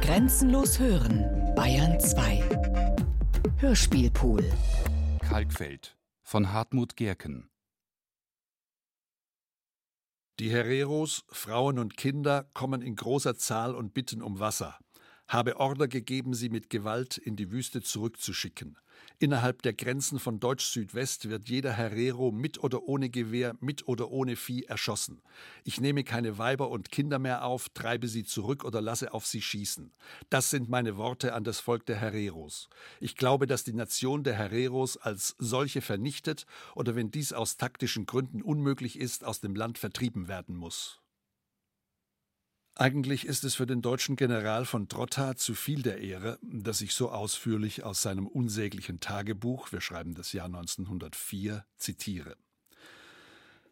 Grenzenlos hören, Bayern 2. Hörspielpool. Kalkfeld von Hartmut Gerken. Die Hereros, Frauen und Kinder kommen in großer Zahl und bitten um Wasser habe Order gegeben, sie mit Gewalt in die Wüste zurückzuschicken. Innerhalb der Grenzen von Deutsch-Südwest wird jeder Herero mit oder ohne Gewehr, mit oder ohne Vieh erschossen. Ich nehme keine Weiber und Kinder mehr auf, treibe sie zurück oder lasse auf sie schießen. Das sind meine Worte an das Volk der Hereros. Ich glaube, dass die Nation der Hereros als solche vernichtet oder wenn dies aus taktischen Gründen unmöglich ist, aus dem Land vertrieben werden muss. Eigentlich ist es für den deutschen General von Trotta zu viel der Ehre, dass ich so ausführlich aus seinem unsäglichen Tagebuch, wir schreiben das Jahr 1904, zitiere.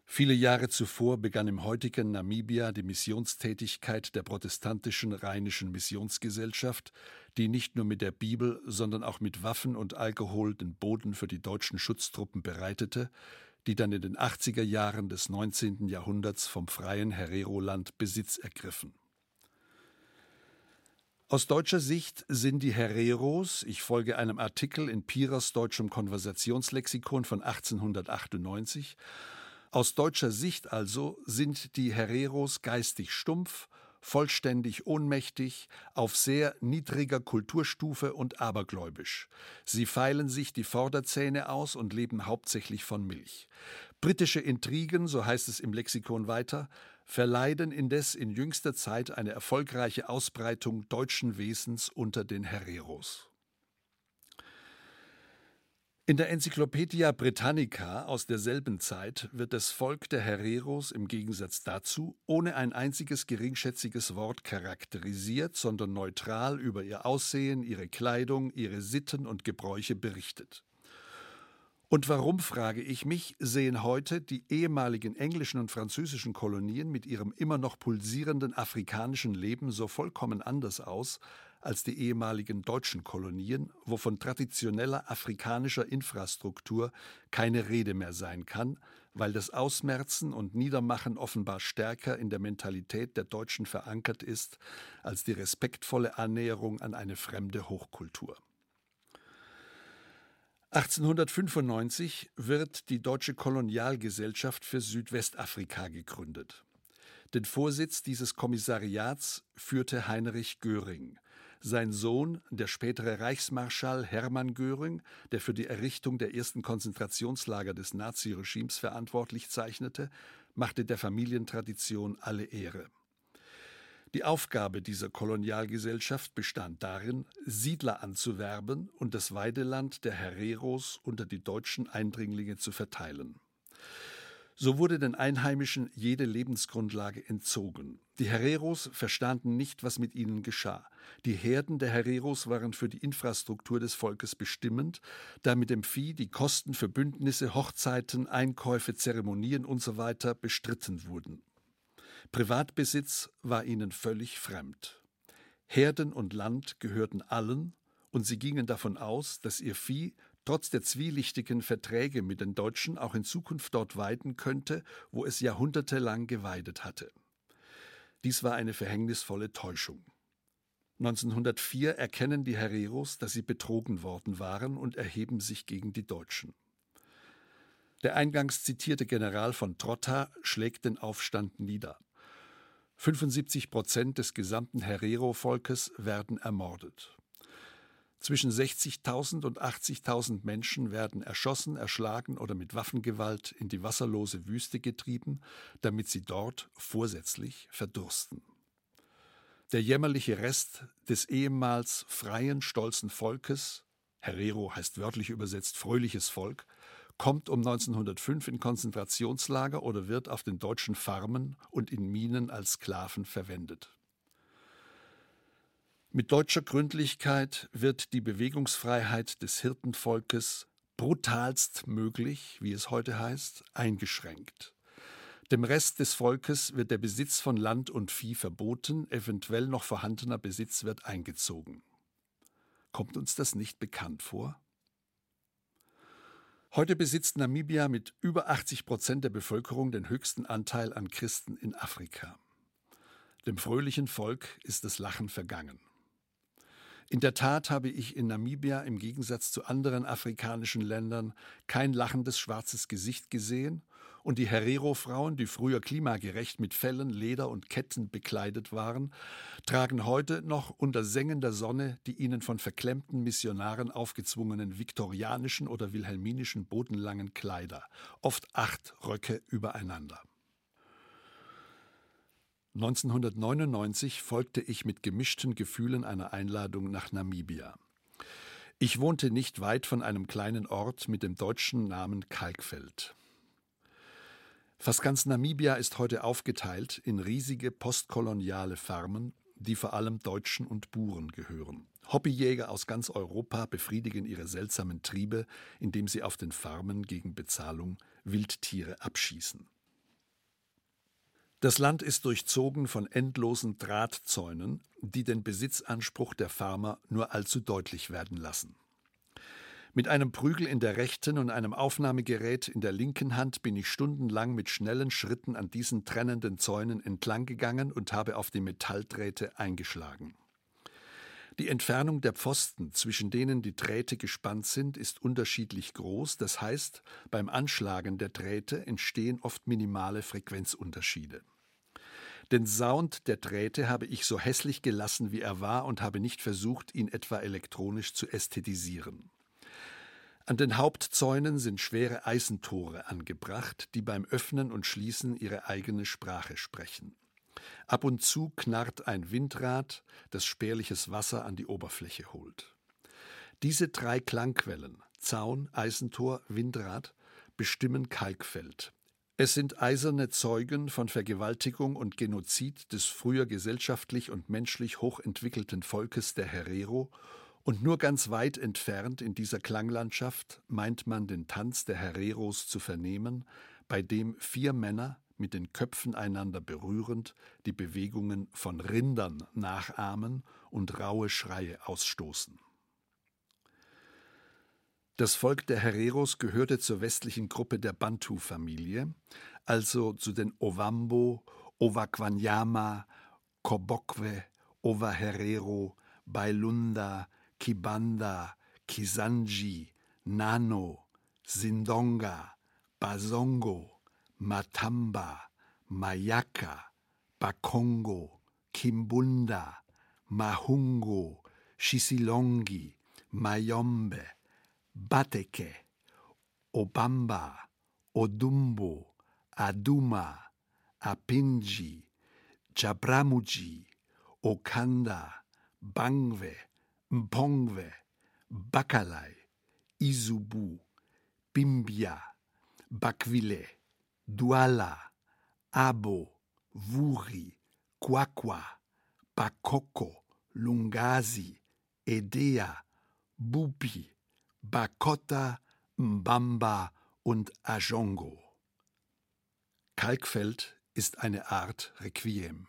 Viele Jahre zuvor begann im heutigen Namibia die Missionstätigkeit der protestantischen Rheinischen Missionsgesellschaft, die nicht nur mit der Bibel, sondern auch mit Waffen und Alkohol den Boden für die deutschen Schutztruppen bereitete, die dann in den 80er Jahren des 19. Jahrhunderts vom freien Herero-Land Besitz ergriffen. Aus deutscher Sicht sind die Hereros, ich folge einem Artikel in Piras deutschem Konversationslexikon von 1898, aus deutscher Sicht also sind die Hereros geistig stumpf, vollständig ohnmächtig, auf sehr niedriger Kulturstufe und abergläubisch. Sie feilen sich die Vorderzähne aus und leben hauptsächlich von Milch. Britische Intrigen, so heißt es im Lexikon weiter, verleiden indes in jüngster Zeit eine erfolgreiche Ausbreitung deutschen Wesens unter den Hereros. In der Enzyklopädia Britannica aus derselben Zeit wird das Volk der Hereros im Gegensatz dazu ohne ein einziges geringschätziges Wort charakterisiert, sondern neutral über ihr Aussehen, ihre Kleidung, ihre Sitten und Gebräuche berichtet. Und warum, frage ich mich, sehen heute die ehemaligen englischen und französischen Kolonien mit ihrem immer noch pulsierenden afrikanischen Leben so vollkommen anders aus als die ehemaligen deutschen Kolonien, wo von traditioneller afrikanischer Infrastruktur keine Rede mehr sein kann, weil das Ausmerzen und Niedermachen offenbar stärker in der Mentalität der Deutschen verankert ist als die respektvolle Annäherung an eine fremde Hochkultur. 1895 wird die Deutsche Kolonialgesellschaft für Südwestafrika gegründet. Den Vorsitz dieses Kommissariats führte Heinrich Göring. Sein Sohn, der spätere Reichsmarschall Hermann Göring, der für die Errichtung der ersten Konzentrationslager des Naziregimes verantwortlich zeichnete, machte der Familientradition alle Ehre. Die Aufgabe dieser Kolonialgesellschaft bestand darin, Siedler anzuwerben und das Weideland der Hereros unter die deutschen Eindringlinge zu verteilen. So wurde den Einheimischen jede Lebensgrundlage entzogen. Die Hereros verstanden nicht, was mit ihnen geschah. Die Herden der Hereros waren für die Infrastruktur des Volkes bestimmend, da mit dem Vieh die Kosten für Bündnisse, Hochzeiten, Einkäufe, Zeremonien usw. So bestritten wurden. Privatbesitz war ihnen völlig fremd. Herden und Land gehörten allen, und sie gingen davon aus, dass ihr Vieh trotz der zwielichtigen Verträge mit den Deutschen auch in Zukunft dort weiden könnte, wo es jahrhundertelang geweidet hatte. Dies war eine verhängnisvolle Täuschung. 1904 erkennen die Hereros, dass sie betrogen worden waren und erheben sich gegen die Deutschen. Der eingangs zitierte General von Trotta schlägt den Aufstand nieder. 75 Prozent des gesamten Herero-Volkes werden ermordet. Zwischen 60.000 und 80.000 Menschen werden erschossen, erschlagen oder mit Waffengewalt in die wasserlose Wüste getrieben, damit sie dort vorsätzlich verdursten. Der jämmerliche Rest des ehemals freien, stolzen Volkes, Herero heißt wörtlich übersetzt fröhliches Volk, kommt um 1905 in Konzentrationslager oder wird auf den deutschen Farmen und in Minen als Sklaven verwendet. Mit deutscher Gründlichkeit wird die Bewegungsfreiheit des Hirtenvolkes brutalst möglich, wie es heute heißt, eingeschränkt. Dem Rest des Volkes wird der Besitz von Land und Vieh verboten, eventuell noch vorhandener Besitz wird eingezogen. Kommt uns das nicht bekannt vor? Heute besitzt Namibia mit über 80 Prozent der Bevölkerung den höchsten Anteil an Christen in Afrika. Dem fröhlichen Volk ist das Lachen vergangen. In der Tat habe ich in Namibia im Gegensatz zu anderen afrikanischen Ländern kein lachendes schwarzes Gesicht gesehen und die Herero-Frauen, die früher klimagerecht mit Fellen, Leder und Ketten bekleidet waren, tragen heute noch unter sengender Sonne die ihnen von verklemmten Missionaren aufgezwungenen viktorianischen oder wilhelminischen bodenlangen Kleider, oft acht Röcke übereinander. 1999 folgte ich mit gemischten Gefühlen einer Einladung nach Namibia. Ich wohnte nicht weit von einem kleinen Ort mit dem deutschen Namen Kalkfeld. Fast ganz Namibia ist heute aufgeteilt in riesige postkoloniale Farmen, die vor allem Deutschen und Buren gehören. Hobbyjäger aus ganz Europa befriedigen ihre seltsamen Triebe, indem sie auf den Farmen gegen Bezahlung Wildtiere abschießen. Das Land ist durchzogen von endlosen Drahtzäunen, die den Besitzanspruch der Farmer nur allzu deutlich werden lassen. Mit einem Prügel in der rechten und einem Aufnahmegerät in der linken Hand bin ich stundenlang mit schnellen Schritten an diesen trennenden Zäunen entlang gegangen und habe auf die Metalldrähte eingeschlagen. Die Entfernung der Pfosten, zwischen denen die Drähte gespannt sind, ist unterschiedlich groß, das heißt, beim Anschlagen der Drähte entstehen oft minimale Frequenzunterschiede. Den Sound der Drähte habe ich so hässlich gelassen, wie er war, und habe nicht versucht, ihn etwa elektronisch zu ästhetisieren. An den Hauptzäunen sind schwere Eisentore angebracht, die beim Öffnen und Schließen ihre eigene Sprache sprechen. Ab und zu knarrt ein Windrad, das spärliches Wasser an die Oberfläche holt. Diese drei Klangquellen Zaun, Eisentor, Windrad bestimmen Kalkfeld. Es sind eiserne Zeugen von Vergewaltigung und Genozid des früher gesellschaftlich und menschlich hochentwickelten Volkes der Herero und nur ganz weit entfernt in dieser Klanglandschaft meint man den Tanz der Hereros zu vernehmen, bei dem vier Männer, mit den Köpfen einander berührend, die Bewegungen von Rindern nachahmen und raue Schreie ausstoßen. Das Volk der Hereros gehörte zur westlichen Gruppe der Bantu-Familie, also zu den Ovambo, Ovaquanyama, Kobokwe, Ovaherero, Bailunda, Kibanda, Kizanji, Nano, Zindonga, Bazongo, Matamba, Mayaka, Bakongo, Kimbunda, Mahungo, Shisilongi, Mayombe, Bateke, Obamba, Odumbo, Aduma, Apinji, Jabramuji, Okanda, Bangwe, Mpongwe, Bakalai, Izubu, Bimbia, Bakwile, Douala, Abo, Vuri, Kwakwa, Bakoko, Lungazi, Edea, Bupi, Bakota, Mbamba und Ajongo. Kalkfeld ist eine Art Requiem.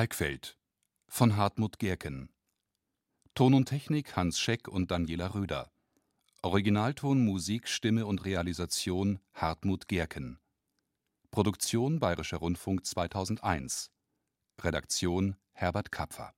Kalkfeld von Hartmut Gerken. Ton und Technik Hans Scheck und Daniela Röder. Originalton, Musik, Stimme und Realisation Hartmut Gerken. Produktion Bayerischer Rundfunk 2001. Redaktion Herbert Kapfer